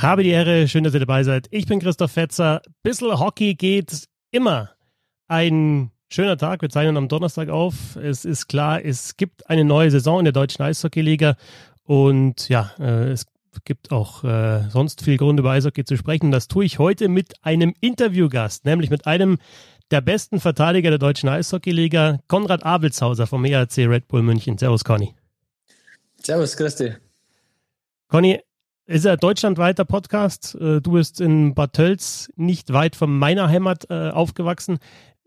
Habe die Ehre, schön, dass ihr dabei seid. Ich bin Christoph Fetzer. Bissl Hockey geht immer. Ein schöner Tag. Wir zeichnen am Donnerstag auf. Es ist klar, es gibt eine neue Saison in der deutschen Eishockeyliga. Und ja, äh, es gibt auch äh, sonst viel Grund über Eishockey zu sprechen. Das tue ich heute mit einem Interviewgast, nämlich mit einem der besten Verteidiger der deutschen Eishockeyliga, Konrad Abelshauser vom ERC Red Bull München. Servus, Conny. Servus, Christi. Conny, ist ein deutschlandweiter Podcast. Äh, du bist in Bad Tölz nicht weit von meiner Heimat äh, aufgewachsen.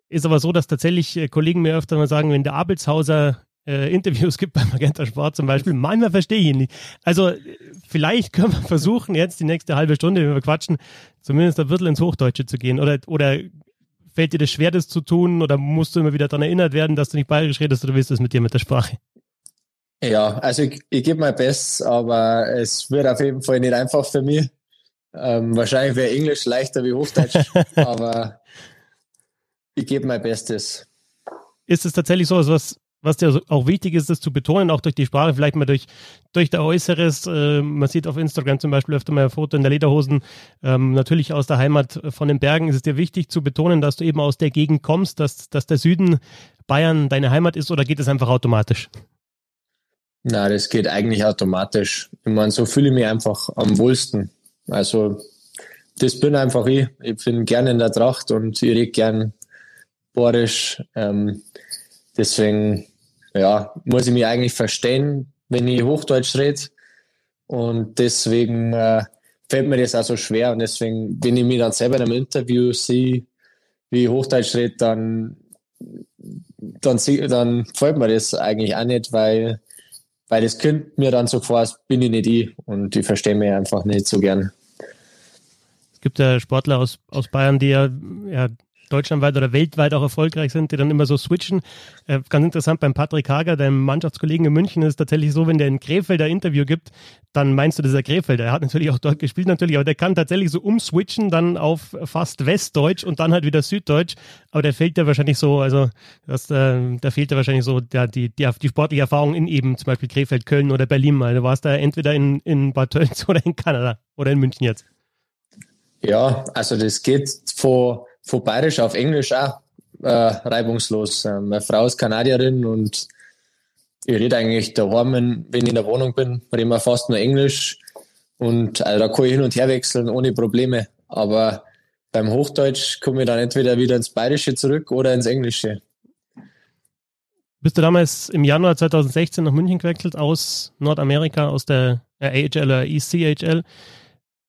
Ist aber so, dass tatsächlich äh, Kollegen mir öfter mal sagen, wenn der Abelshauser äh, Interviews gibt beim Magenta Sport zum Beispiel, manchmal verstehe ich ihn nicht. Also vielleicht können wir versuchen, jetzt die nächste halbe Stunde, wenn wir quatschen, zumindest ein Viertel ins Hochdeutsche zu gehen. Oder, oder fällt dir das schwer, das zu tun? Oder musst du immer wieder daran erinnert werden, dass du nicht bayerisch redest oder willst du es mit dir mit der Sprache? Ja, also ich, ich gebe mein Bestes, aber es wird auf jeden Fall nicht einfach für mich. Ähm, wahrscheinlich wäre Englisch leichter wie Hochdeutsch, aber ich gebe mein Bestes. Ist es tatsächlich so, was, was dir auch wichtig ist, das zu betonen, auch durch die Sprache, vielleicht mal durch, durch der Äußeres. Äh, man sieht auf Instagram zum Beispiel öfter mal ein Foto in der Lederhosen, ähm, natürlich aus der Heimat von den Bergen. Ist es dir wichtig zu betonen, dass du eben aus der Gegend kommst, dass, dass der Süden Bayern deine Heimat ist oder geht es einfach automatisch? Na, das geht eigentlich automatisch. Ich meine, so fühle ich mich einfach am wohlsten. Also, das bin einfach ich. Ich bin gerne in der Tracht und ich rede gern Borisch. Ähm, deswegen, ja, muss ich mich eigentlich verstehen, wenn ich Hochdeutsch rede. Und deswegen äh, fällt mir das auch so schwer. Und deswegen, wenn ich mich dann selber in einem Interview sehe, wie ich Hochdeutsch rede, dann, dann, dann fällt mir das eigentlich auch nicht, weil weil das könnte mir dann so als bin ich nicht ich und ich verstehe mich einfach nicht so gern. Es gibt ja Sportler aus, aus Bayern, die ja, ja deutschlandweit oder weltweit auch erfolgreich sind, die dann immer so switchen. Äh, ganz interessant beim Patrick Hager, deinem Mannschaftskollegen in München, ist tatsächlich so, wenn der in Krefelder Interview gibt, dann meinst du, der Krefelder. Er hat natürlich auch dort gespielt, natürlich, aber der kann tatsächlich so umswitchen, dann auf fast Westdeutsch und dann halt wieder Süddeutsch. Aber der fehlt ja wahrscheinlich so, also das, äh, da fehlt ja wahrscheinlich so der, die, die, die sportliche Erfahrung in eben zum Beispiel Krefeld, Köln oder Berlin mal. Du warst da entweder in, in Bad Tölz oder in Kanada oder in München jetzt. Ja, also das geht vor von Bayerisch auf Englisch auch äh, reibungslos. Äh, meine Frau ist Kanadierin und ich rede eigentlich daheim, wenn ich in der Wohnung bin, rede wir fast nur Englisch. Und also da kann ich hin und her wechseln ohne Probleme. Aber beim Hochdeutsch komme ich dann entweder wieder ins Bayerische zurück oder ins Englische. Bist du damals im Januar 2016 nach München gewechselt aus Nordamerika, aus der AHL oder ECHL?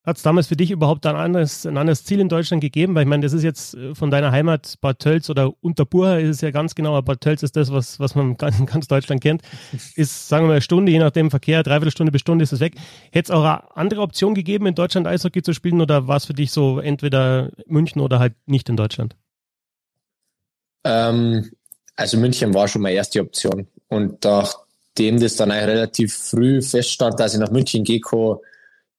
Hat es damals für dich überhaupt ein anderes, ein anderes Ziel in Deutschland gegeben? Weil ich meine, das ist jetzt äh, von deiner Heimat Bad Tölz oder Unterburger ist es ja ganz genau, aber Bad Tölz ist das, was, was man ganz, ganz Deutschland kennt. Ist, sagen wir mal, eine Stunde, je nachdem Verkehr, dreiviertel Stunde bis Stunde ist es weg. Hätte es auch eine andere Option gegeben, in Deutschland Eishockey zu spielen oder war es für dich so entweder München oder halt nicht in Deutschland? Ähm, also München war schon meine erste Option. Und nachdem das dann eigentlich relativ früh feststand, dass ich nach München gehe,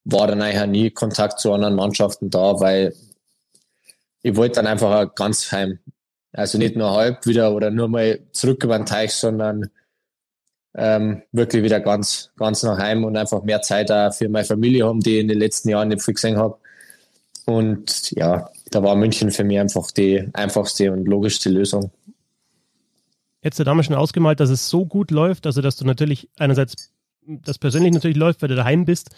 war dann eigentlich nie Kontakt zu anderen Mannschaften da, weil ich wollte dann einfach ganz heim. Also nicht nur halb wieder oder nur mal zurück über den Teich, sondern ähm, wirklich wieder ganz, ganz nach heim und einfach mehr Zeit auch für meine Familie haben, die ich in den letzten Jahren nicht viel gesehen habe. Und ja, da war München für mich einfach die einfachste und logischste Lösung. Hättest du damals schon ausgemalt, dass es so gut läuft, also dass du natürlich einerseits das persönlich natürlich läuft, weil du daheim bist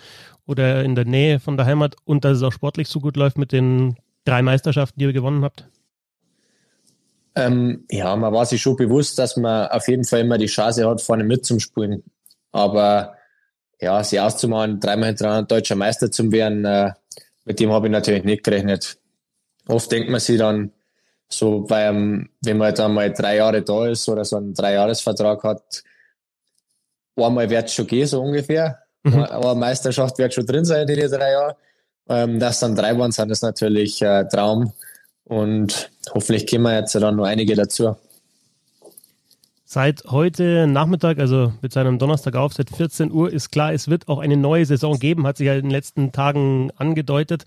oder in der Nähe von der Heimat und dass es auch sportlich so gut läuft mit den drei Meisterschaften, die ihr gewonnen habt? Ähm, ja, man war sich schon bewusst, dass man auf jeden Fall immer die Chance hat, vorne mitzuspulen. Aber ja, sie auszumachen, dreimal hintereinander deutscher Meister zu werden, äh, mit dem habe ich natürlich nicht gerechnet. Oft denkt man sich dann, so bei einem, wenn man dann mal drei Jahre da ist oder so einen Dreijahresvertrag hat, einmal wird es schon gehen, so ungefähr. Mhm. Aber Meisterschaft wird schon drin sein in den drei Jahren. Ähm, dass dann drei waren, sind ist natürlich äh, Traum. Und hoffentlich kommen wir jetzt dann noch einige dazu. Seit heute Nachmittag, also mit seinem Donnerstag auf, seit 14 Uhr, ist klar, es wird auch eine neue Saison geben, hat sich ja in den letzten Tagen angedeutet.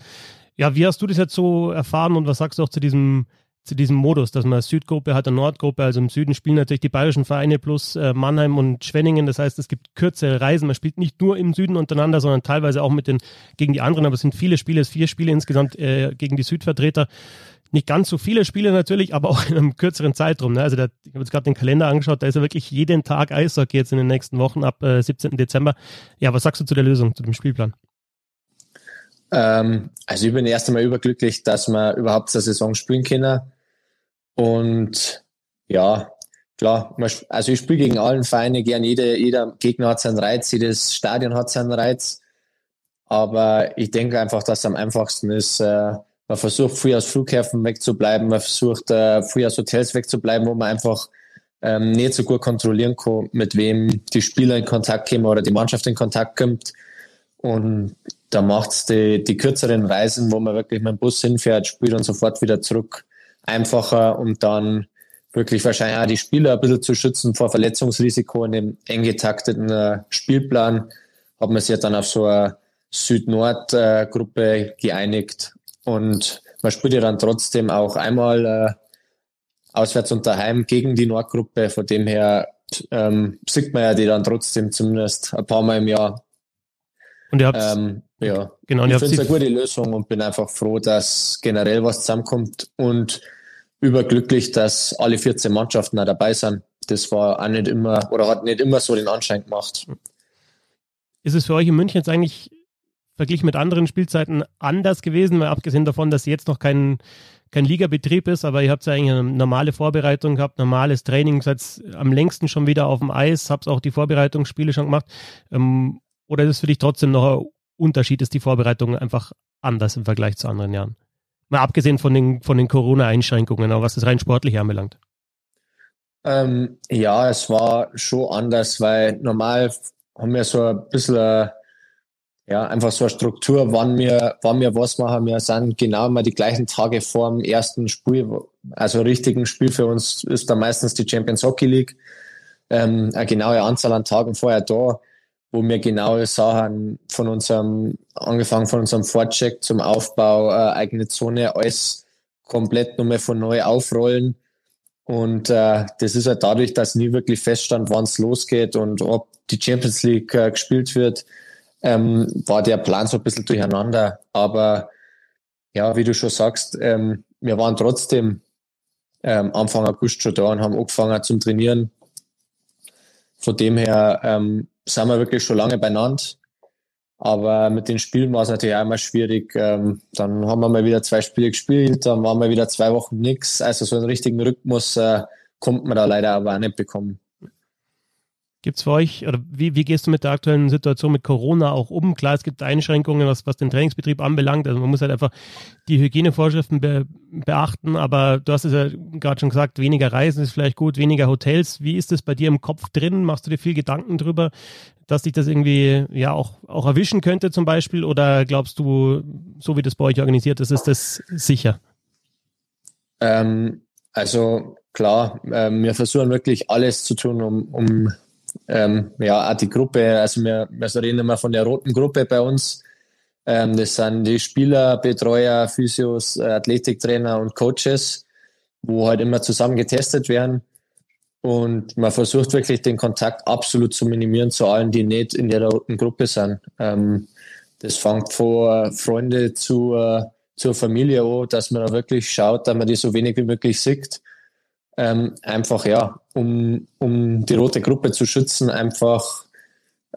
Ja, wie hast du das jetzt so erfahren und was sagst du auch zu diesem zu diesem Modus, dass man Südgruppe hat, eine Nordgruppe, also im Süden spielen natürlich die bayerischen Vereine plus äh, Mannheim und Schwenningen. Das heißt, es gibt kürzere Reisen. Man spielt nicht nur im Süden untereinander, sondern teilweise auch mit den gegen die anderen. Aber es sind viele Spiele, vier Spiele insgesamt äh, gegen die Südvertreter. Nicht ganz so viele Spiele natürlich, aber auch in einem kürzeren Zeitraum. Ne? Also da, ich habe jetzt gerade den Kalender angeschaut, da ist ja wirklich jeden Tag Eishockey jetzt in den nächsten Wochen ab äh, 17. Dezember. Ja, was sagst du zu der Lösung, zu dem Spielplan? Ähm, also ich bin erst einmal überglücklich, dass wir überhaupt zur Saison spielen können. Und ja, klar, also ich spiele gegen allen Vereine gern. Jeder, jeder Gegner hat seinen Reiz, jedes Stadion hat seinen Reiz. Aber ich denke einfach, dass es am einfachsten ist, äh, man versucht früh aus Flughäfen wegzubleiben, man versucht äh, früh aus Hotels wegzubleiben, wo man einfach ähm, nicht so gut kontrollieren kann, mit wem die Spieler in Kontakt kommen oder die Mannschaft in Kontakt kommt. Und da macht es die, die kürzeren Reisen, wo man wirklich mit dem Bus hinfährt, spielt und sofort wieder zurück, einfacher und dann wirklich wahrscheinlich auch die Spieler ein bisschen zu schützen vor Verletzungsrisiko in dem eng getakteten äh, Spielplan, hat man sich ja dann auf so eine Süd-Nord-Gruppe äh, geeinigt und man spielt ja dann trotzdem auch einmal äh, auswärts und daheim gegen die Nordgruppe. Von dem her ähm, sieht man ja die dann trotzdem zumindest ein paar Mal im Jahr. Und ihr habt ähm, ja, genau, ich finde es eine gute Lösung und bin einfach froh, dass generell was zusammenkommt und überglücklich, dass alle 14 Mannschaften da dabei sind. Das war auch nicht immer oder hat nicht immer so den Anschein gemacht. Ist es für euch in München jetzt eigentlich verglichen mit anderen Spielzeiten anders gewesen, mal abgesehen davon, dass jetzt noch kein, kein Ligabetrieb ist, aber ihr habt ja eigentlich eine normale Vorbereitung gehabt, normales Training, seid am längsten schon wieder auf dem Eis, habt auch die Vorbereitungsspiele schon gemacht. Ähm, oder ist es für dich trotzdem noch ein Unterschied, ist die Vorbereitung einfach anders im Vergleich zu anderen Jahren? Mal abgesehen von den, von den Corona-Einschränkungen, aber was das rein sportlich anbelangt. Ähm, ja, es war schon anders, weil normal haben wir so ein bisschen ja, einfach so eine Struktur, wann wir, wann wir was machen. Wir sind genau immer die gleichen Tage vor dem ersten Spiel. Also richtigen Spiel für uns ist da meistens die Champions Hockey League. Ähm, eine genaue Anzahl an Tagen vorher da, wo wir genaue Sachen von unserem, angefangen von unserem Vorcheck zum Aufbau, äh, eigene Zone, alles komplett nochmal von neu aufrollen. Und äh, das ist halt dadurch, dass nie wirklich feststand, wann es losgeht und ob die Champions League äh, gespielt wird ähm, war der Plan so ein bisschen durcheinander. Aber ja, wie du schon sagst, ähm, wir waren trotzdem ähm, Anfang August schon da und haben angefangen zum Trainieren. Von dem her ähm, sind wir wirklich schon lange beieinander. Aber mit den Spielen war es natürlich auch immer schwierig. Ähm, dann haben wir mal wieder zwei Spiele gespielt, dann waren wir wieder zwei Wochen nichts. Also so einen richtigen Rhythmus äh, kommt man da leider aber auch nicht bekommen. Gibt es für euch, oder wie, wie gehst du mit der aktuellen Situation mit Corona auch um? Klar, es gibt Einschränkungen, was, was den Trainingsbetrieb anbelangt. Also man muss halt einfach die Hygienevorschriften be, beachten, aber du hast es ja gerade schon gesagt, weniger Reisen ist vielleicht gut, weniger Hotels. Wie ist das bei dir im Kopf drin? Machst du dir viel Gedanken drüber, dass dich das irgendwie ja auch, auch erwischen könnte zum Beispiel? Oder glaubst du, so wie das bei euch organisiert ist, ist das sicher? Ähm, also klar, äh, wir versuchen wirklich alles zu tun, um, um ähm, ja, die Gruppe, also wir, wir reden immer von der roten Gruppe bei uns. Ähm, das sind die Spieler, Betreuer, Physios, Athletiktrainer und Coaches, wo halt immer zusammen getestet werden. Und man versucht wirklich den Kontakt absolut zu minimieren zu allen, die nicht in der roten Gruppe sind. Ähm, das fängt von Freunde zu, äh, zur Familie an, dass man da wirklich schaut, dass man die so wenig wie möglich sieht ähm, einfach ja, um, um die rote Gruppe zu schützen, einfach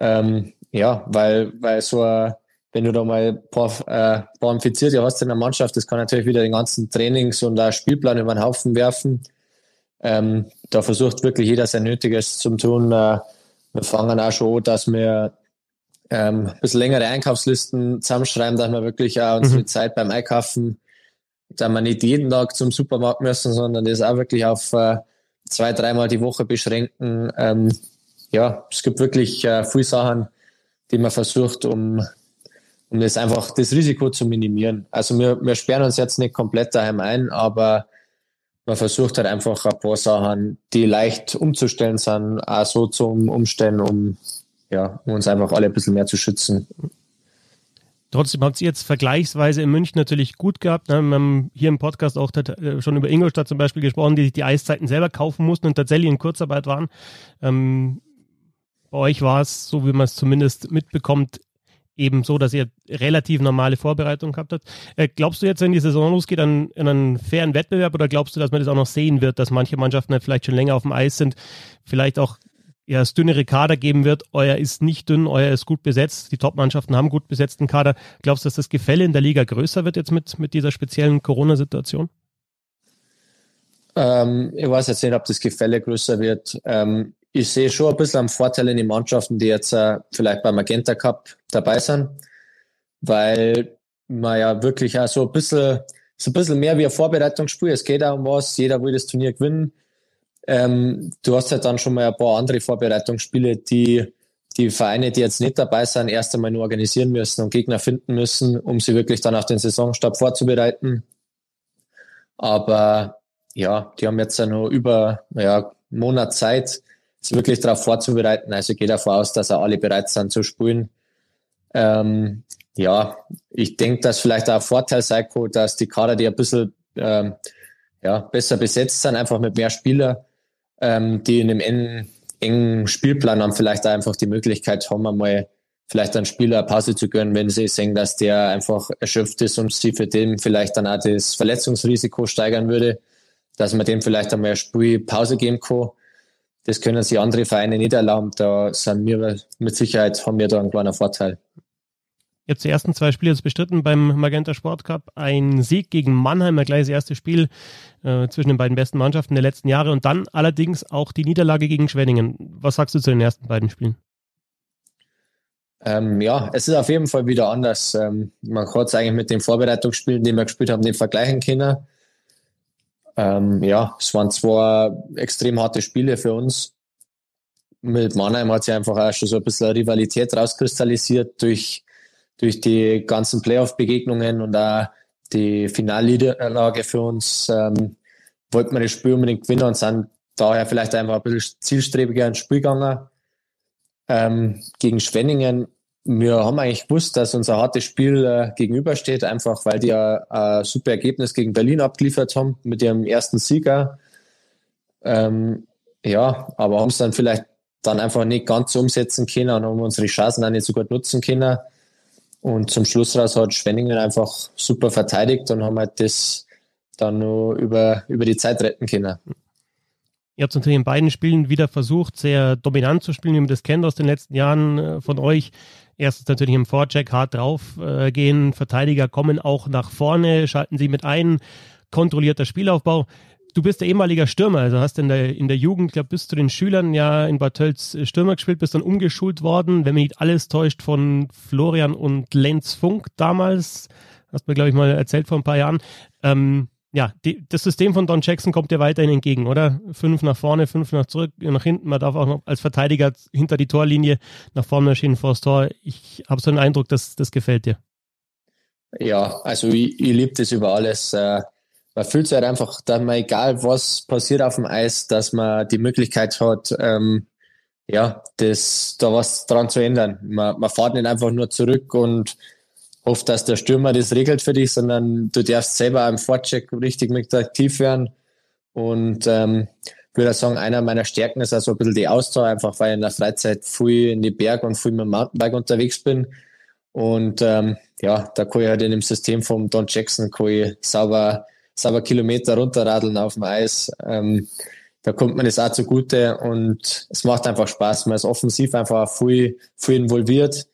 ähm, ja, weil, weil so ein, wenn du da mal ein paar, äh, paar Infizierte hast in der Mannschaft, das kann natürlich wieder den ganzen Trainings- und auch Spielplan über den Haufen werfen. Ähm, da versucht wirklich jeder sein Nötiges zu tun. Äh, wir fangen auch schon an, dass wir ähm, ein bisschen längere Einkaufslisten zusammenschreiben, dass wir wirklich auch unsere mhm. Zeit beim Einkaufen dass wir nicht jeden Tag zum Supermarkt müssen, sondern das auch wirklich auf äh, zwei, dreimal die Woche beschränken. Ähm, ja, es gibt wirklich äh, viele Sachen, die man versucht, um, um das einfach das Risiko zu minimieren. Also wir, wir sperren uns jetzt nicht komplett daheim ein, aber man versucht halt einfach ein paar Sachen, die leicht umzustellen sind, auch so zum Umstellen, um, ja, um uns einfach alle ein bisschen mehr zu schützen. Trotzdem habt ihr jetzt vergleichsweise in München natürlich gut gehabt. Ne? Wir haben hier im Podcast auch äh, schon über Ingolstadt zum Beispiel gesprochen, die sich die Eiszeiten selber kaufen mussten und tatsächlich in Kurzarbeit waren. Ähm, bei euch war es, so wie man es zumindest mitbekommt, eben so, dass ihr relativ normale Vorbereitung gehabt habt. Äh, glaubst du jetzt, wenn die Saison losgeht, an, einen fairen Wettbewerb oder glaubst du, dass man das auch noch sehen wird, dass manche Mannschaften vielleicht schon länger auf dem Eis sind, vielleicht auch ja, es dünnere Kader geben wird. Euer ist nicht dünn, euer ist gut besetzt. Die Top-Mannschaften haben gut besetzten Kader. Glaubst du, dass das Gefälle in der Liga größer wird jetzt mit, mit dieser speziellen Corona-Situation? Ähm, ich weiß jetzt nicht, ob das Gefälle größer wird. Ähm, ich sehe schon ein bisschen am Vorteil in den Mannschaften, die jetzt äh, vielleicht beim Magenta Cup dabei sind, weil man ja wirklich auch so ein bisschen, so ein bisschen mehr wie ein Vorbereitungsspiel. Es geht auch um was. Jeder will das Turnier gewinnen. Ähm, du hast halt dann schon mal ein paar andere Vorbereitungsspiele, die die Vereine, die jetzt nicht dabei sind, erst einmal nur organisieren müssen und Gegner finden müssen, um sie wirklich dann auf den Saisonstart vorzubereiten. Aber ja, die haben jetzt ja nur über ja, einen Monat Zeit, sich wirklich darauf vorzubereiten. Also ich gehe davon aus, dass auch alle bereit sind zu spielen. Ähm, ja, ich denke, dass vielleicht auch ein Vorteil sein kann, dass die Kader, die ein bisschen ähm, ja, besser besetzt sind, einfach mit mehr Spielern, ähm, die in einem engen, Spielplan haben, vielleicht einfach die Möglichkeit haben, einmal vielleicht einen Spieler eine Pause zu gönnen, wenn sie sehen, dass der einfach erschöpft ist und sie für den vielleicht dann auch das Verletzungsrisiko steigern würde, dass man dem vielleicht einmal eine Spielpause geben kann. Das können sich andere Vereine nicht erlauben. Da sind wir mit Sicherheit, haben wir da einen kleinen Vorteil. Ihr habt die ersten zwei Spiele jetzt bestritten beim Magenta Sport Cup. Ein Sieg gegen Mannheim, gleich das erste Spiel äh, zwischen den beiden besten Mannschaften der letzten Jahre und dann allerdings auch die Niederlage gegen Schwenningen. Was sagst du zu den ersten beiden Spielen? Ähm, ja, es ist auf jeden Fall wieder anders. Ähm, man kann es eigentlich mit den Vorbereitungsspielen, die wir gespielt haben, nicht vergleichen können. Ähm, ja, es waren zwei extrem harte Spiele für uns. Mit Mannheim hat sich einfach auch schon so ein bisschen Rivalität rauskristallisiert durch durch die ganzen Playoff-Begegnungen und auch die Finalniederlage für uns ähm, wollten wir das Spiel unbedingt gewinnen und sind daher vielleicht einfach ein bisschen zielstrebiger ins Spiel gegangen. Ähm, gegen Schwenningen, wir haben eigentlich gewusst, dass unser hartes Spiel äh, gegenübersteht, einfach weil die ein super Ergebnis gegen Berlin abgeliefert haben mit ihrem ersten Sieger. Ähm, ja, aber haben es dann vielleicht dann einfach nicht ganz umsetzen können und haben unsere Chancen auch nicht so gut nutzen können. Und zum Schluss raus hat Schwenningen einfach super verteidigt und haben halt das dann nur über, über die Zeit retten können. Ihr habt natürlich in beiden Spielen wieder versucht, sehr dominant zu spielen, wie man das kennt aus den letzten Jahren äh, von euch. Erstens natürlich im Vorcheck hart drauf äh. Verteidiger kommen auch nach vorne, schalten sie mit ein. Kontrollierter Spielaufbau. Du bist der ehemaliger Stürmer, also hast in der, in der Jugend, glaube bis zu den Schülern ja in Bad Tölz äh, Stürmer gespielt, bist dann umgeschult worden, wenn mich nicht alles täuscht, von Florian und Lenz Funk damals. Hast mir, glaube ich, mal erzählt vor ein paar Jahren. Ähm, ja, die, das System von Don Jackson kommt dir weiterhin entgegen, oder? Fünf nach vorne, fünf nach zurück, nach hinten. Man darf auch noch als Verteidiger hinter die Torlinie nach vorne erschienen vor das Tor. Ich habe so den Eindruck, dass das gefällt dir. Ja, also ich, ich liebe das über alles. Äh, man fühlt sich halt einfach, dass man, egal was passiert auf dem Eis, dass man die Möglichkeit hat, ähm, ja, das, da was dran zu ändern. Man, man fährt nicht einfach nur zurück und hofft, dass der Stürmer das regelt für dich, sondern du darfst selber im Vorcheck richtig mit aktiv werden. Und ähm, ich würde sagen, einer meiner Stärken ist also ein bisschen die Ausdauer, einfach weil ich in der Freizeit viel in die Berge und viel mit dem Mountainbike unterwegs bin. Und ähm, ja, da kann ich halt in dem System vom Don Jackson kann ich sauber sauber Kilometer runterradeln auf dem Eis. Ähm, da kommt man es auch zugute und es macht einfach Spaß. Man ist offensiv einfach viel, viel involviert.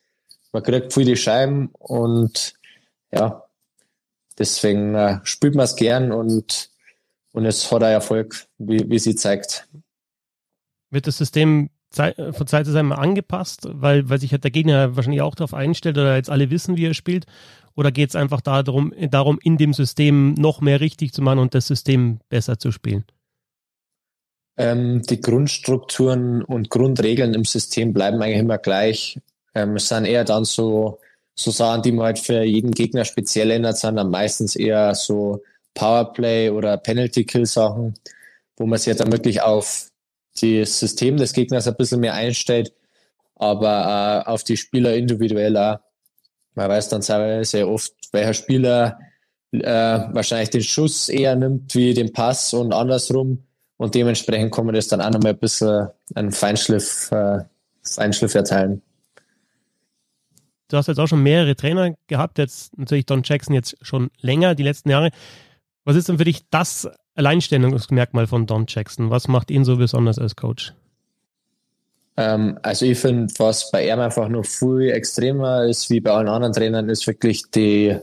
Man kriegt viel die Scheiben und ja, deswegen äh, spielt man es gern und, und es hat auch Erfolg, wie, wie sie zeigt. Wird das System von Zeit zu Zeit mal angepasst, weil, weil sich halt der Gegner wahrscheinlich auch darauf einstellt oder jetzt alle wissen, wie er spielt? Oder geht es einfach darum, darum, in dem System noch mehr richtig zu machen und das System besser zu spielen? Ähm, die Grundstrukturen und Grundregeln im System bleiben eigentlich immer gleich. Ähm, es sind eher dann so, so Sachen, die man halt für jeden Gegner speziell ändert, sind dann meistens eher so Powerplay oder Penalty-Kill-Sachen, wo man sich halt dann wirklich auf das System des Gegners ein bisschen mehr einstellt, aber äh, auf die Spieler individuell auch. Man weiß dann sehr, oft, welcher Spieler äh, wahrscheinlich den Schuss eher nimmt wie den Pass und andersrum. Und dementsprechend kann man das dann auch nochmal ein bisschen einen Feinschliff, äh, Feinschliff erteilen. Du hast jetzt auch schon mehrere Trainer gehabt, jetzt natürlich Don Jackson jetzt schon länger, die letzten Jahre. Was ist denn für dich das Alleinstellungsmerkmal von Don Jackson? Was macht ihn so besonders als Coach? Ähm, also ich finde, was bei ihm einfach noch viel extremer ist wie bei allen anderen Trainern, ist wirklich die,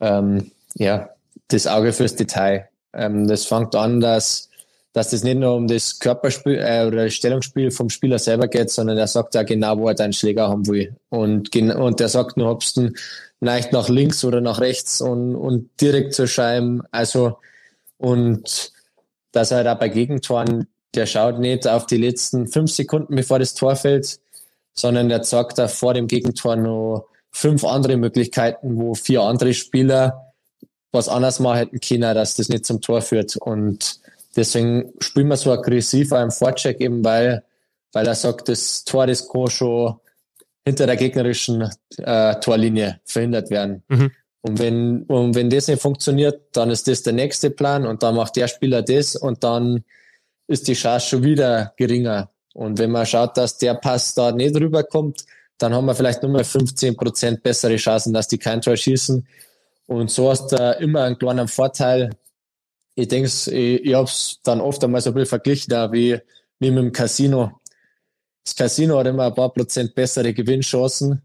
ähm, ja, das Auge fürs Detail. Ähm, das fängt an, dass, dass das nicht nur um das Körperspiel äh, oder das Stellungsspiel vom Spieler selber geht, sondern er sagt ja genau, wo er deinen Schläger haben will. Und, und der sagt nur, ob du leicht nach links oder nach rechts und, und direkt zur Scheibe. Also, und dass er da bei Gegentoren der schaut nicht auf die letzten fünf Sekunden, bevor das Tor fällt, sondern der zeigt da vor dem Gegentor noch fünf andere Möglichkeiten, wo vier andere Spieler was anders machen hätten können, dass das nicht zum Tor führt. Und deswegen spielen wir so aggressiv auch im Vorcheck eben, weil, weil er sagt, das Tor, das kann schon hinter der gegnerischen äh, Torlinie verhindert werden. Mhm. Und wenn, und wenn das nicht funktioniert, dann ist das der nächste Plan und dann macht der Spieler das und dann ist die Chance schon wieder geringer. Und wenn man schaut, dass der Pass da nicht rüberkommt, dann haben wir vielleicht nur mal 15 Prozent bessere Chancen, dass die kein Tor schießen. Und so hast du immer einen kleinen Vorteil. Ich denke, ich, ich habe es dann oft einmal so ein bisschen verglichen, da wie, wie mit dem Casino. Das Casino hat immer ein paar Prozent bessere Gewinnchancen.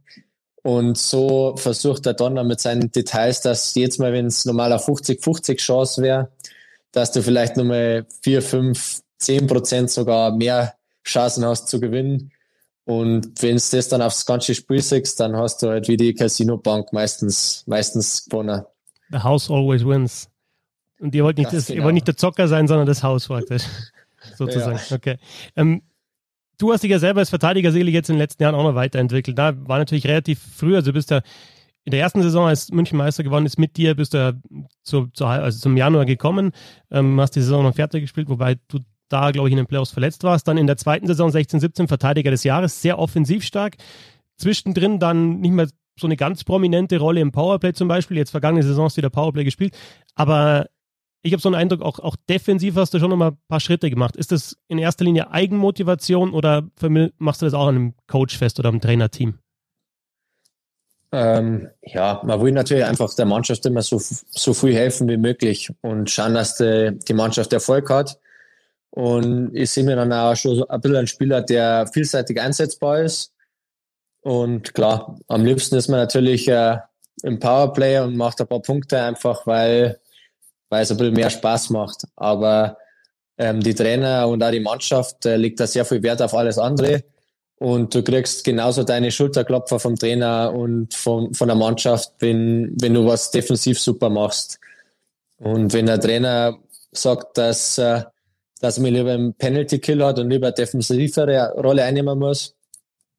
Und so versucht er dann mit seinen Details, dass jedes Mal, wenn es normaler 50-50 Chance wäre, dass du vielleicht nochmal vier, fünf 10 Prozent sogar mehr Chancen hast zu gewinnen. Und wenn du das dann aufs ganze Spiel siehst, dann hast du halt wie die Casino-Bank meistens, meistens gewonnen. The house always wins. Und ihr wollt nicht, das, das genau. ihr wollt nicht der Zocker sein, sondern das Haus praktisch. Sozusagen. Ja. Okay. Ähm, du hast dich ja selber als Verteidiger sicherlich jetzt in den letzten Jahren auch noch weiterentwickelt. Da war natürlich relativ früh, also du bist ja in der ersten Saison, als München Meister geworden ist, mit dir bist du ja zu, zu, also zum Januar gekommen, ähm, hast die Saison noch fertig gespielt, wobei du da, glaube ich, in den Playoffs verletzt warst. Dann in der zweiten Saison 16, 17 Verteidiger des Jahres, sehr offensiv stark. Zwischendrin dann nicht mehr so eine ganz prominente Rolle im Powerplay zum Beispiel. Jetzt vergangene Saison hast du wieder Powerplay gespielt. Aber ich habe so einen Eindruck, auch, auch defensiv hast du schon noch mal ein paar Schritte gemacht. Ist das in erster Linie Eigenmotivation oder machst du das auch an einem Coach fest oder am Trainerteam? Ähm, ja, man will natürlich einfach der Mannschaft immer so, so viel helfen wie möglich und schauen, dass die, die Mannschaft Erfolg hat. Und ich sehe mir dann auch schon ein bisschen ein Spieler, der vielseitig einsetzbar ist. Und klar, am liebsten ist man natürlich äh, im Powerplay und macht ein paar Punkte einfach, weil, weil es ein bisschen mehr Spaß macht. Aber ähm, die Trainer und auch die Mannschaft äh, legt da sehr viel Wert auf alles andere. Und du kriegst genauso deine Schulterklopfer vom Trainer und von, von der Mannschaft, wenn, wenn du was defensiv super machst. Und wenn der Trainer sagt, dass äh, dass man lieber einen Penalty Kill hat und lieber defensivere Rolle einnehmen muss,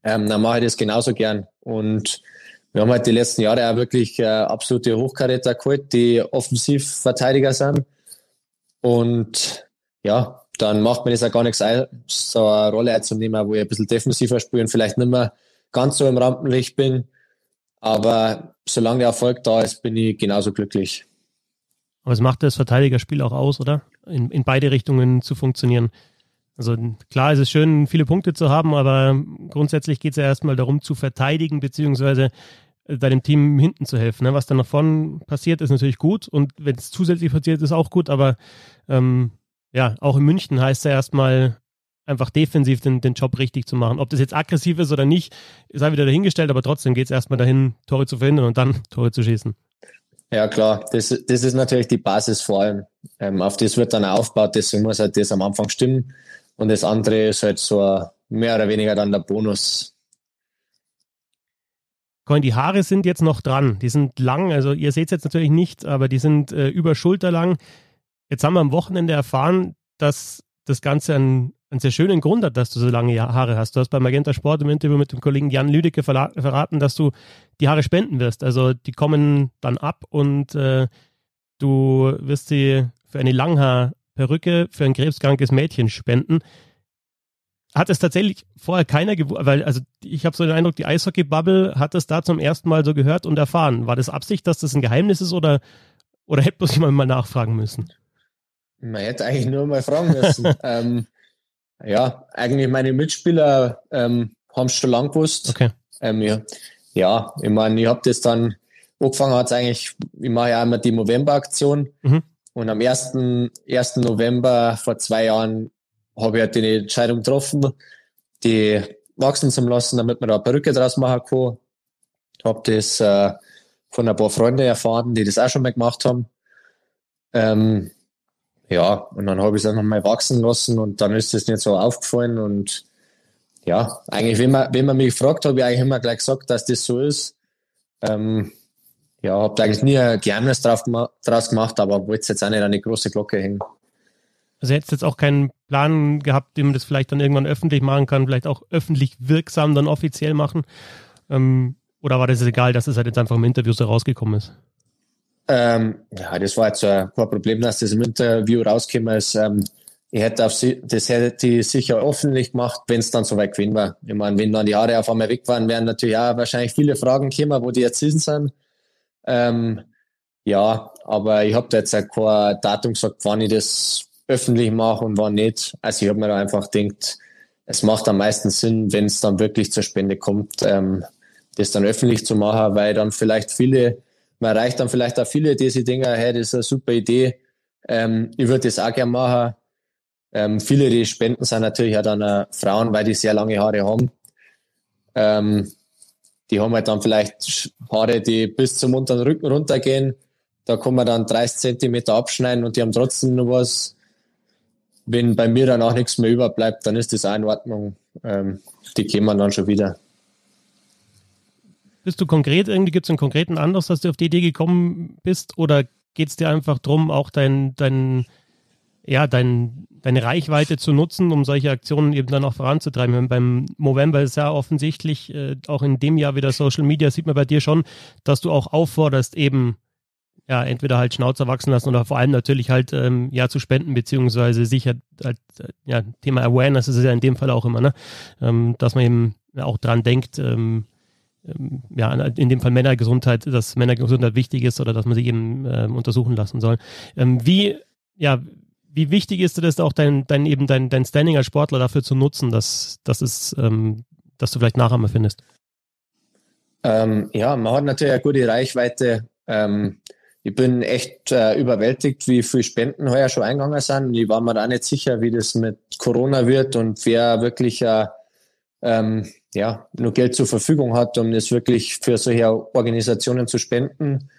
ähm, dann mache ich das genauso gern. Und wir haben halt die letzten Jahre auch wirklich äh, absolute Hochkaräter geholt, die Offensivverteidiger sind. Und ja, dann macht mir das auch gar nichts ein, so eine Rolle einzunehmen, wo ich ein bisschen defensiver spiele und vielleicht nicht mehr ganz so im Rampenlicht bin. Aber solange der Erfolg da ist, bin ich genauso glücklich. Aber es macht das Verteidigerspiel auch aus, oder? In, in beide Richtungen zu funktionieren. Also klar ist es schön, viele Punkte zu haben, aber grundsätzlich geht es ja erstmal darum zu verteidigen, beziehungsweise äh, deinem Team hinten zu helfen. Ne? Was dann nach vorne passiert, ist natürlich gut und wenn es zusätzlich passiert, ist auch gut, aber ähm, ja, auch in München heißt es ja erstmal einfach defensiv den, den Job richtig zu machen. Ob das jetzt aggressiv ist oder nicht, sei wieder dahingestellt, aber trotzdem geht es erstmal dahin, Tore zu verhindern und dann Tore zu schießen. Ja, klar. Das, das ist natürlich die Basis vor allem. Ähm, auf das wird dann aufgebaut, deswegen muss halt das am Anfang stimmen. Und das andere ist halt so mehr oder weniger dann der Bonus. Coin, die Haare sind jetzt noch dran. Die sind lang, also ihr seht es jetzt natürlich nicht, aber die sind äh, über Schulter lang. Jetzt haben wir am Wochenende erfahren, dass das Ganze ein einen sehr schönen Grund hat, dass du so lange Haare hast. Du hast bei Magenta Sport im Interview mit dem Kollegen Jan Lüdecke verraten, dass du die Haare spenden wirst. Also die kommen dann ab und äh, du wirst sie für eine Langhaarperücke für ein krebskrankes Mädchen spenden. hat es tatsächlich vorher keiner gewusst, weil also ich habe so den Eindruck, die Eishockey-Bubble hat es da zum ersten Mal so gehört und erfahren. War das Absicht, dass das ein Geheimnis ist oder, oder hätte bloß jemand mal nachfragen müssen? Man hätte eigentlich nur mal fragen müssen. ähm, ja, eigentlich meine Mitspieler ähm, haben es schon lang gewusst. Okay. Ähm, ja, ja, ich meine, ich habe das dann angefangen, hat es eigentlich, ich mache ja immer die November-Aktion mhm. und am 1. 1. November vor zwei Jahren habe ich halt die Entscheidung getroffen, die wachsen zu lassen, damit man da eine Perücke draus machen kann. Habe das äh, von ein paar Freunden erfahren, die das auch schon mal gemacht haben. Ähm, ja, und dann habe ich es einfach mal wachsen lassen und dann ist es nicht so aufgefallen und ja, eigentlich, wenn man, wenn man mich gefragt, habe ich eigentlich immer gleich gesagt, dass das so ist. Ähm, ja, habe da eigentlich nie ein Geheimnis drauf, draus gemacht, aber wollte jetzt auch nicht an eine große Glocke hängen. Also hättest jetzt auch keinen Plan gehabt, wie man das vielleicht dann irgendwann öffentlich machen kann, vielleicht auch öffentlich wirksam dann offiziell machen? Ähm, oder war das egal, dass es halt jetzt einfach im Interview so rausgekommen ist? Ähm, ja, das war jetzt äh, kein Problem, dass das im Interview rausgekommen ist. Ähm, ich hätte auf sie, das hätte ich sicher öffentlich gemacht, wenn es dann so weit gewesen war. Ich meine, wenn dann die Haare auf einmal weg waren, wären natürlich auch wahrscheinlich viele Fragen gekommen, wo die jetzt sind. Ähm, ja, aber ich habe da jetzt kein Datum gesagt, wann ich das öffentlich mache und wann nicht. Also ich habe mir da einfach gedacht, es macht am meisten Sinn, wenn es dann wirklich zur Spende kommt, ähm, das dann öffentlich zu machen, weil dann vielleicht viele, man erreicht dann vielleicht auch viele, die denken, hey, das ist eine super Idee, ähm, ich würde das auch gerne machen. Ähm, viele, die spenden, sind natürlich auch dann äh, Frauen, weil die sehr lange Haare haben. Ähm, die haben halt dann vielleicht Haare, die bis zum unteren Rücken runtergehen. Da kann man dann 30 Zentimeter abschneiden und die haben trotzdem noch was. Wenn bei mir dann auch nichts mehr überbleibt, dann ist das auch in Ordnung. Ähm, die kämen dann schon wieder. Bist du konkret, irgendwie gibt es einen konkreten Anlass, dass du auf die Idee gekommen bist? Oder geht es dir einfach darum, auch dein, dein, ja, dein, deine Reichweite zu nutzen, um solche Aktionen eben dann auch voranzutreiben. Beim November ist ja offensichtlich, äh, auch in dem Jahr wieder Social Media, sieht man bei dir schon, dass du auch aufforderst, eben ja, entweder halt Schnauzer wachsen lassen oder vor allem natürlich halt ähm, ja zu spenden, beziehungsweise sicher halt, äh, ja, Thema Awareness ist es ja in dem Fall auch immer, ne? Ähm, dass man eben auch dran denkt, ähm, ja, in dem Fall Männergesundheit, dass Männergesundheit wichtig ist oder dass man sich eben äh, untersuchen lassen soll. Ähm, wie, ja, wie wichtig ist es auch dein, dein eben dein, dein Standing als Sportler dafür zu nutzen, dass, dass es, ähm, dass du vielleicht Nachahmer findest? Ähm, ja, man hat natürlich eine gute Reichweite. Ähm, ich bin echt äh, überwältigt, wie viele Spenden heuer schon eingegangen sind. Ich war mir da nicht sicher, wie das mit Corona wird und wer wirklich äh, ähm, ja, nur Geld zur Verfügung hat, um das wirklich für solche Organisationen zu spenden.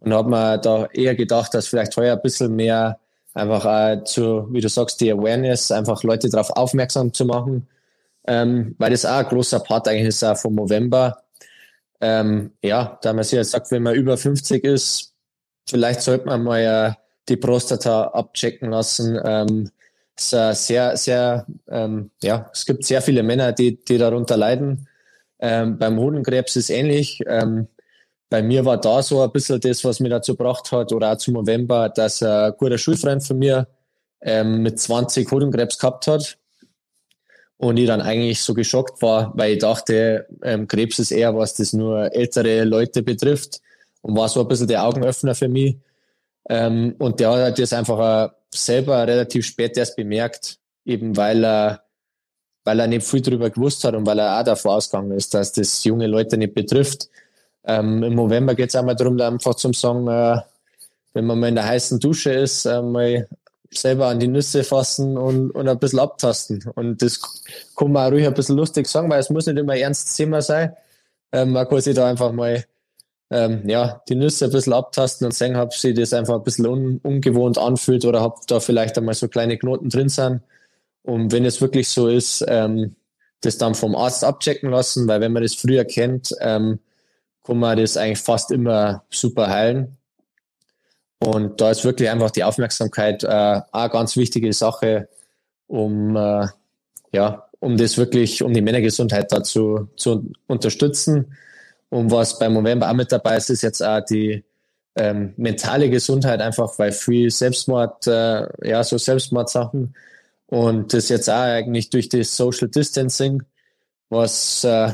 Und habe mir da eher gedacht, dass vielleicht heuer ein bisschen mehr einfach äh, zu, wie du sagst, die Awareness, einfach Leute darauf aufmerksam zu machen, ähm, weil das auch ein großer Part eigentlich ist auch vom November. Ähm, ja, da man sich ja sagt, wenn man über 50 ist, vielleicht sollte man mal äh, die Prostata abchecken lassen. Ähm, es ist sehr, sehr, ähm, ja, es gibt sehr viele Männer, die, die darunter leiden. Ähm, beim Hodenkrebs ist ähnlich. Ähm, bei mir war da so ein bisschen das, was mir dazu gebracht hat, oder auch zum November, dass ein guter Schulfreund von mir ähm, mit 20 Hodenkrebs gehabt hat. Und ich dann eigentlich so geschockt war, weil ich dachte, ähm, Krebs ist eher was, das nur ältere Leute betrifft. Und war so ein bisschen der Augenöffner für mich. Ähm, und der hat das einfach selber relativ spät erst bemerkt, eben weil er, weil er nicht viel darüber gewusst hat und weil er auch davor ausgegangen ist, dass das junge Leute nicht betrifft. Ähm, Im November geht es einmal darum, da einfach zum sagen, äh, wenn man mal in der heißen Dusche ist, äh, mal selber an die Nüsse fassen und, und ein bisschen abtasten. Und das kann man auch ruhig ein bisschen lustig sagen, weil es muss nicht immer ernst Thema sein. Ähm, man kann sich da einfach mal ähm, ja, die Nüsse ein bisschen abtasten und sehen, ob sich das einfach ein bisschen un ungewohnt anfühlt oder ob da vielleicht einmal so kleine Knoten drin sind. Und wenn es wirklich so ist, ähm, das dann vom Arzt abchecken lassen, weil wenn man das früher kennt, ähm, kann man das eigentlich fast immer super heilen. Und da ist wirklich einfach die Aufmerksamkeit äh, eine ganz wichtige Sache, um, äh, ja, um das wirklich, um die Männergesundheit dazu zu unterstützen. Und was beim November auch mit dabei ist, ist jetzt auch die ähm, mentale Gesundheit, einfach weil viel Selbstmord, äh, ja, so Selbstmordsachen. Und das jetzt auch eigentlich durch das Social Distancing, was äh,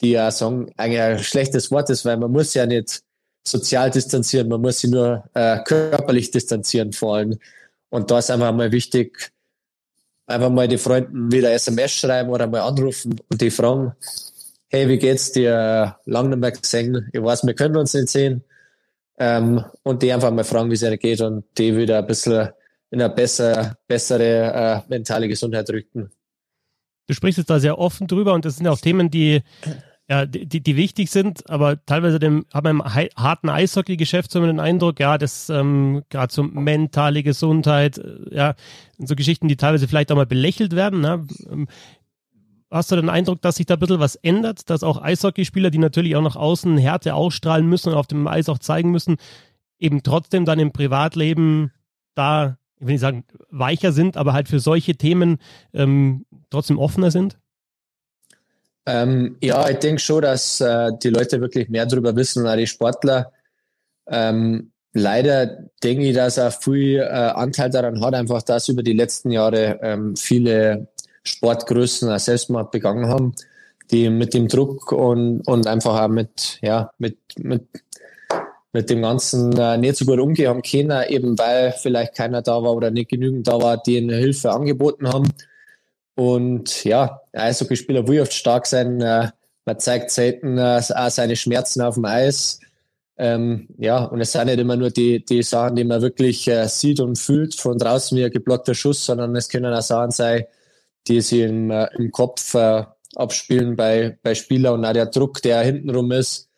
die ja sagen, eigentlich ein schlechtes Wort ist, weil man muss ja nicht sozial distanzieren, man muss sie nur äh, körperlich distanzieren vor allem. Und da ist einfach mal wichtig, einfach mal die Freunden wieder SMS schreiben oder mal anrufen und die fragen, hey, wie geht's dir? Lang nicht mehr gesehen. Ich weiß, wir können uns nicht sehen. Ähm, und die einfach mal fragen, wie es ihnen geht und die wieder ein bisschen in eine bessere, bessere äh, mentale Gesundheit rücken. Du sprichst jetzt da sehr offen drüber und das sind auch Themen, die ja, die, die wichtig sind, aber teilweise dem, haben wir im harten Eishockey-Geschäft so den Eindruck, ja, das ähm, gerade so mentale Gesundheit, äh, ja, so Geschichten, die teilweise vielleicht auch mal belächelt werden. Ne? Hast du den Eindruck, dass sich da ein bisschen was ändert, dass auch Eishockeyspieler, die natürlich auch nach außen Härte ausstrahlen müssen und auf dem Eis auch zeigen müssen, eben trotzdem dann im Privatleben da, ich will nicht sagen, weicher sind, aber halt für solche Themen ähm, trotzdem offener sind? Ähm, ja, ich denke schon, dass äh, die Leute wirklich mehr darüber wissen, als die Sportler. Ähm, leider denke ich, dass er viel äh, Anteil daran hat, einfach, dass über die letzten Jahre ähm, viele Sportgrößen auch Selbstmord begangen haben, die mit dem Druck und, und einfach auch mit, ja, mit, mit, mit dem Ganzen äh, nicht so gut umgehen haben können, eben weil vielleicht keiner da war oder nicht genügend da war, die ihnen Hilfe angeboten haben. Und ja, Eishockeyspieler will oft stark sein. Äh, man zeigt selten äh, auch seine Schmerzen auf dem Eis. Ähm, ja, und es sind nicht immer nur die, die Sachen, die man wirklich äh, sieht und fühlt von draußen wie ein geblockter Schuss, sondern es können auch Sachen sein, die sich im, äh, im Kopf äh, abspielen bei, bei Spielern und auch der Druck, der hintenrum ist.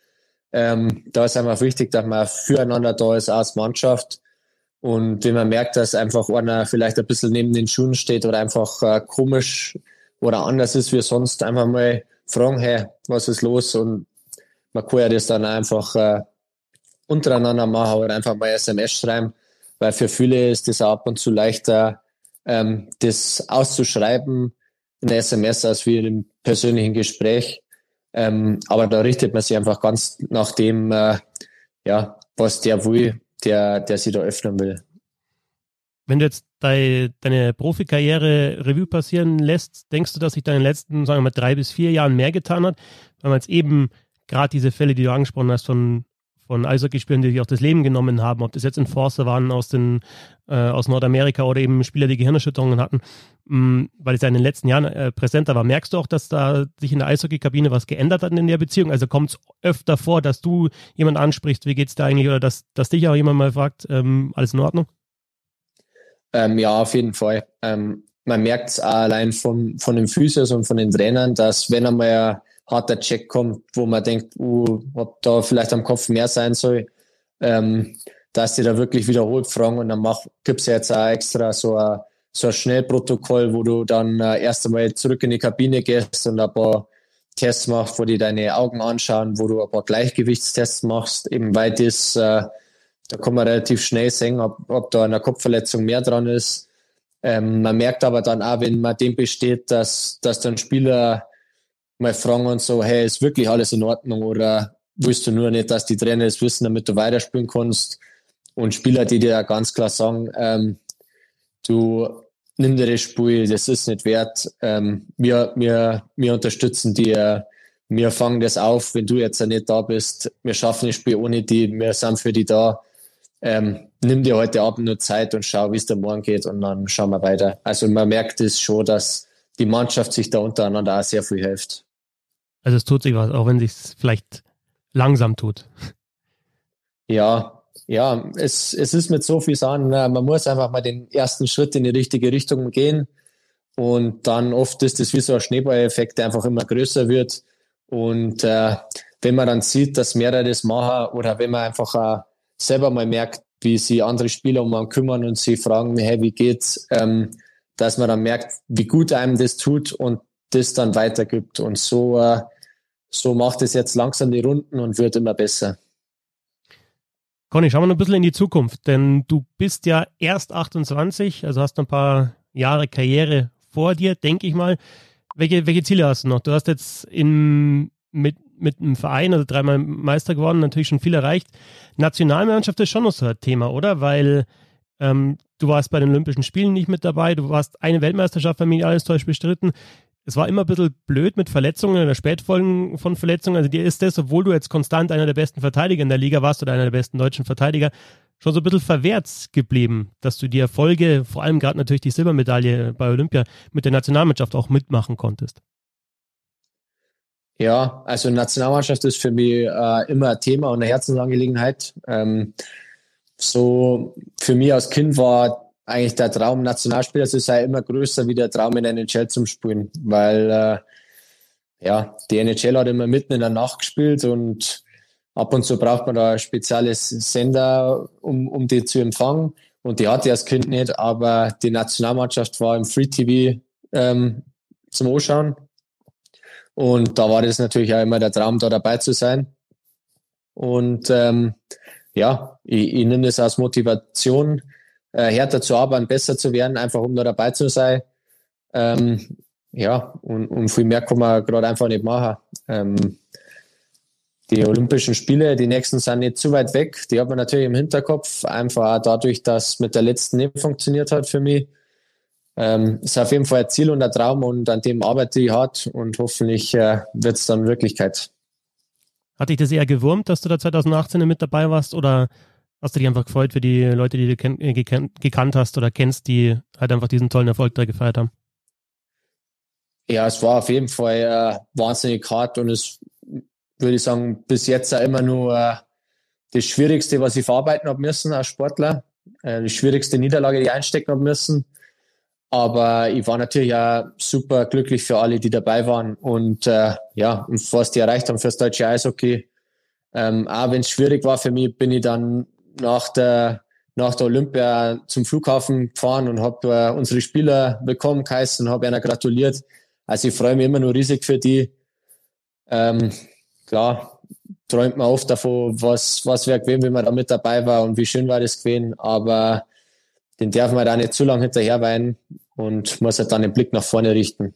Ähm, da ist einfach wichtig, dass man füreinander da ist als Mannschaft und wenn man merkt, dass einfach einer vielleicht ein bisschen neben den Schuhen steht oder einfach äh, komisch oder anders ist wie sonst, einfach mal fragen, hey, was ist los? Und man kann ja das dann einfach äh, untereinander machen oder einfach mal SMS schreiben, weil für viele ist das ab und zu leichter, ähm, das auszuschreiben in SMS als wie in einem persönlichen Gespräch. Ähm, aber da richtet man sich einfach ganz nach dem, äh, ja, was der will der, der sie da öffnen will. Wenn du jetzt deine, deine Profikarriere Revue passieren lässt, denkst du, dass sich deine letzten, sagen wir mal, drei bis vier Jahren mehr getan hat? Weil man jetzt eben gerade diese Fälle, die du angesprochen hast, von, von Eishockeyspielern, die sich auch das Leben genommen haben, ob das jetzt Enforcer waren aus, den, äh, aus Nordamerika oder eben Spieler, die Gehirnerschütterungen hatten, mh, mm, weil es ja in den letzten Jahren äh, präsenter war. Merkst du auch, dass da sich in der Eishockeykabine was geändert hat in der Beziehung? Also kommt es öfter vor, dass du jemand ansprichst, wie geht's da eigentlich, oder dass, dass dich auch jemand mal fragt, ähm, alles in Ordnung? Ähm, ja, auf jeden Fall. Ähm, man merkt es allein von, von den Physios und von den Trainern, dass wenn einmal harter Check kommt, wo man denkt, uh, ob da vielleicht am Kopf mehr sein soll, ähm, dass die da wirklich wiederholt fragen und dann gibt es ja jetzt auch extra so ein, so ein Schnellprotokoll, wo du dann äh, erst einmal zurück in die Kabine gehst und ein paar Tests machst, wo die deine Augen anschauen, wo du ein paar Gleichgewichtstests machst, eben weil das, äh, da kann man relativ schnell sehen, ob, ob da eine Kopfverletzung mehr dran ist. Ähm, man merkt aber dann auch, wenn man dem besteht, dass, dass dann Spieler mal fragen und so, hey, ist wirklich alles in Ordnung oder willst du nur nicht, dass die Trainer es wissen, damit du weiterspielen kannst? Und Spieler, die dir ganz klar sagen, ähm, du nimm dir das Spiel, das ist nicht wert. Ähm, wir, wir, wir unterstützen dir, wir fangen das auf, wenn du jetzt nicht da bist. Wir schaffen das Spiel ohne die, wir sind für die da. Ähm, nimm dir heute Abend nur Zeit und schau, wie es dir morgen geht und dann schauen wir weiter. Also man merkt es schon, dass die Mannschaft sich da untereinander auch sehr viel hilft. Also es tut sich was, auch wenn es sich vielleicht langsam tut. Ja, ja, es, es ist mit so viel Sachen, man muss einfach mal den ersten Schritt in die richtige Richtung gehen. Und dann oft ist es wie so ein Schneeballeffekt, der einfach immer größer wird. Und äh, wenn man dann sieht, dass mehrere das machen oder wenn man einfach auch selber mal merkt, wie sich andere Spieler um einen kümmern und sie fragen, hey, wie geht's, ähm, dass man dann merkt, wie gut einem das tut und das dann weitergibt. Und so, äh, so macht es jetzt langsam die Runden und wird immer besser. Conny, schauen wir noch ein bisschen in die Zukunft, denn du bist ja erst 28, also hast ein paar Jahre Karriere vor dir, denke ich mal. Welche, welche Ziele hast du noch? Du hast jetzt in, mit, mit einem Verein, also dreimal Meister geworden, natürlich schon viel erreicht. Nationalmannschaft ist schon noch so ein Thema, oder? Weil ähm, du warst bei den Olympischen Spielen nicht mit dabei, du warst eine Weltmeisterschaft, wenn mich alles täuscht, bestritten. Es war immer ein bisschen blöd mit Verletzungen oder Spätfolgen von Verletzungen. Also dir ist das, obwohl du jetzt konstant einer der besten Verteidiger in der Liga warst oder einer der besten deutschen Verteidiger, schon so ein bisschen verwehrt geblieben, dass du die Erfolge, vor allem gerade natürlich die Silbermedaille bei Olympia, mit der Nationalmannschaft auch mitmachen konntest. Ja, also Nationalmannschaft ist für mich äh, immer ein Thema und eine Herzensangelegenheit. Ähm, so für mich als Kind war eigentlich der Traum, Nationalspieler zu sein, immer größer wie der Traum in der NHL zum Spielen, weil äh, ja, die NHL hat immer mitten in der Nacht gespielt und ab und zu braucht man da ein spezielles Sender, um, um die zu empfangen. Und die hatte ich als Kind nicht, aber die Nationalmannschaft war im Free TV ähm, zum Anschauen. Und da war das natürlich auch immer der Traum, da dabei zu sein. Und ähm, ja, ich, ich nehme das als Motivation, äh, härter zu arbeiten, besser zu werden, einfach um da dabei zu sein. Ähm, ja, und, und viel mehr kann man gerade einfach nicht machen. Ähm, die Olympischen Spiele, die nächsten sind nicht zu weit weg. Die hat man natürlich im Hinterkopf, einfach auch dadurch, dass mit der letzten nicht funktioniert hat für mich. Ähm, ist auf jeden Fall ein Ziel und ein Traum und an dem arbeite ich hart und hoffentlich äh, wird es dann Wirklichkeit. Hat dich das eher gewurmt, dass du da 2018 mit dabei warst oder hast du dich einfach gefreut für die Leute, die du äh, gekannt hast oder kennst, die halt einfach diesen tollen Erfolg da gefeiert haben? Ja, es war auf jeden Fall äh, wahnsinnig hart und es würde ich sagen, bis jetzt auch immer nur äh, das Schwierigste, was ich verarbeiten habe müssen als Sportler. Äh, die schwierigste Niederlage, die ich einstecken habe müssen. Aber ich war natürlich auch super glücklich für alle, die dabei waren und äh, ja, und was die erreicht haben fürs deutsche Eishockey. Ähm, auch wenn es schwierig war für mich, bin ich dann nach der nach der Olympia zum Flughafen gefahren und habe äh, unsere Spieler bekommen geheißen und habe einer gratuliert. Also ich freue mich immer nur riesig für die. Ähm, klar, träumt man oft davon, was, was wäre gewesen, wenn man da mit dabei war und wie schön war das gewesen. Aber den darf man da nicht zu lange hinterher weinen und muss halt dann den Blick nach vorne richten.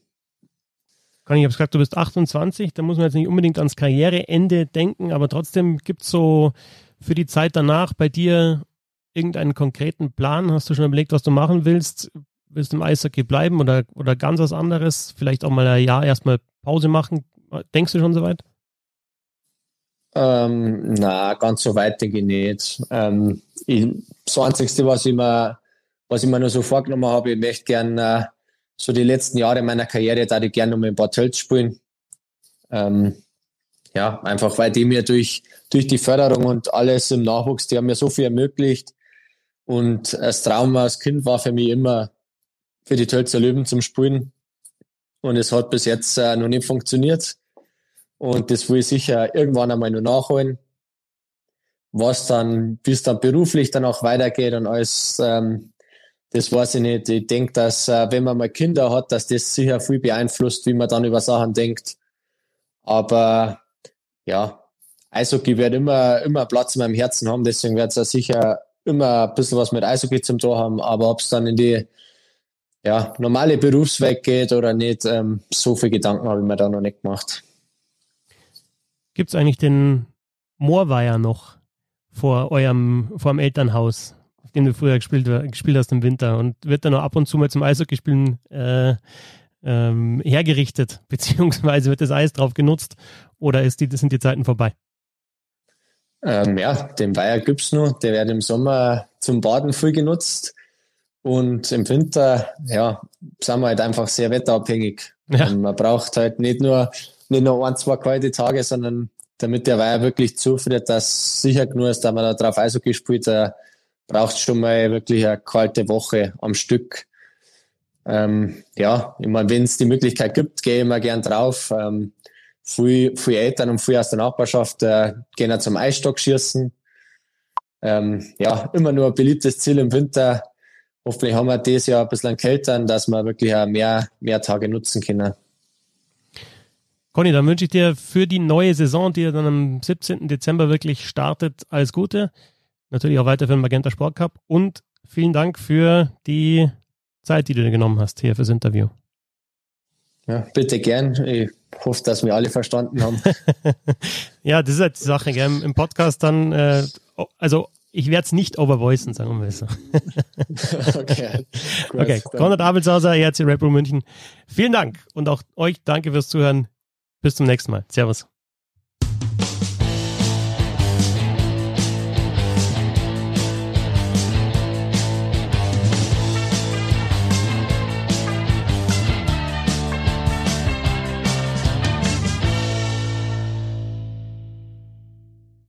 Conny, ich habe gesagt, du bist 28, da muss man jetzt nicht unbedingt ans Karriereende denken, aber trotzdem gibt es so für die Zeit danach bei dir irgendeinen konkreten Plan? Hast du schon überlegt, was du machen willst? Willst du im Eishockey bleiben oder, oder ganz was anderes? Vielleicht auch mal ein Jahr erstmal Pause machen? Denkst du schon soweit? Ähm, na, ganz so weit denke ich nicht. Ähm, ich, das Einzige, was ich mir was ich mir nur so vorgenommen habe, ich möchte gerne äh, so die letzten Jahre meiner Karriere, da ich gerne noch mit Bad Tölz spielen. Ähm, ja, einfach weil die mir durch, durch die Förderung und alles im Nachwuchs, die haben mir so viel ermöglicht. Und das Trauma als Kind war für mich immer für die Tölzer Löwen zum Spielen. Und es hat bis jetzt äh, noch nicht funktioniert. Und das will ich sicher irgendwann einmal nur nachholen. Was dann, wie es dann beruflich dann auch weitergeht und alles, ähm, das weiß ich nicht. Ich denke, dass äh, wenn man mal Kinder hat, dass das sicher viel beeinflusst, wie man dann über Sachen denkt. Aber ja, Eishockey wird immer, immer Platz in meinem Herzen haben, deswegen wird es ja sicher immer ein bisschen was mit Eishockey zum Tor haben. Aber ob es dann in die ja, normale Berufsweg geht oder nicht, ähm, so viel Gedanken habe ich mir da noch nicht gemacht. Gibt es eigentlich den Moorweiher noch vor eurem, vor dem Elternhaus? den du früher gespielt, gespielt hast im Winter und wird dann noch ab und zu mal zum Eishockeyspielen äh, ähm, hergerichtet, beziehungsweise wird das Eis drauf genutzt oder ist die, sind die Zeiten vorbei? Ähm, ja, den Weiher gibt es noch. Der wird im Sommer zum Baden viel genutzt. Und im Winter, ja, sind wir halt einfach sehr wetterabhängig. Ja. Man braucht halt nicht nur, nicht nur ein, zwei kalte Tage, sondern damit der Weiher wirklich zufriert, dass sicher genug ist, dass man da drauf Eishockey spielt, äh, braucht schon mal wirklich eine kalte Woche am Stück. Ähm, ja, meine, wenn es die Möglichkeit gibt, gehe ich immer gern drauf. Ähm, viele, viele Eltern und viele aus der Nachbarschaft äh, gehen auch zum Eisstock schießen. Ähm, ja, immer nur ein beliebtes Ziel im Winter. Hoffentlich haben wir dieses Jahr ein bisschen kälter, dass wir wirklich auch mehr, mehr Tage nutzen können. Conny, dann wünsche ich dir für die neue Saison, die ja dann am 17. Dezember wirklich startet, alles Gute natürlich auch weiter für den Magenta Sport Cup und vielen Dank für die Zeit, die du dir genommen hast hier fürs Interview. Ja, bitte gern. Ich hoffe, dass wir alle verstanden haben. ja, das ist halt die Sache. Gell? Im Podcast dann, äh, also ich werde es nicht overvoicen, sagen wir mal so. okay, gut, okay. Konrad Abelshauser, ERC Red Bull München. Vielen Dank und auch euch danke fürs Zuhören. Bis zum nächsten Mal. Servus.